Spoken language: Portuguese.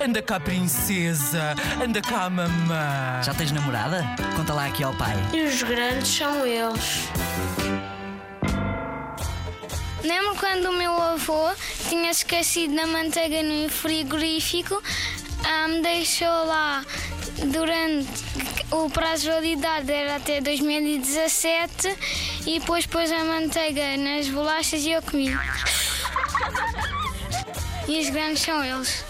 Anda cá, princesa. Anda cá, mamã. Já tens namorada? Conta lá aqui ao pai. E os grandes são eles. Lembro quando o meu avô tinha esquecido da manteiga no frigorífico, ah, me deixou lá durante o prazo de validade era até 2017 e depois pôs a manteiga nas bolachas e eu comi. E os grandes são eles.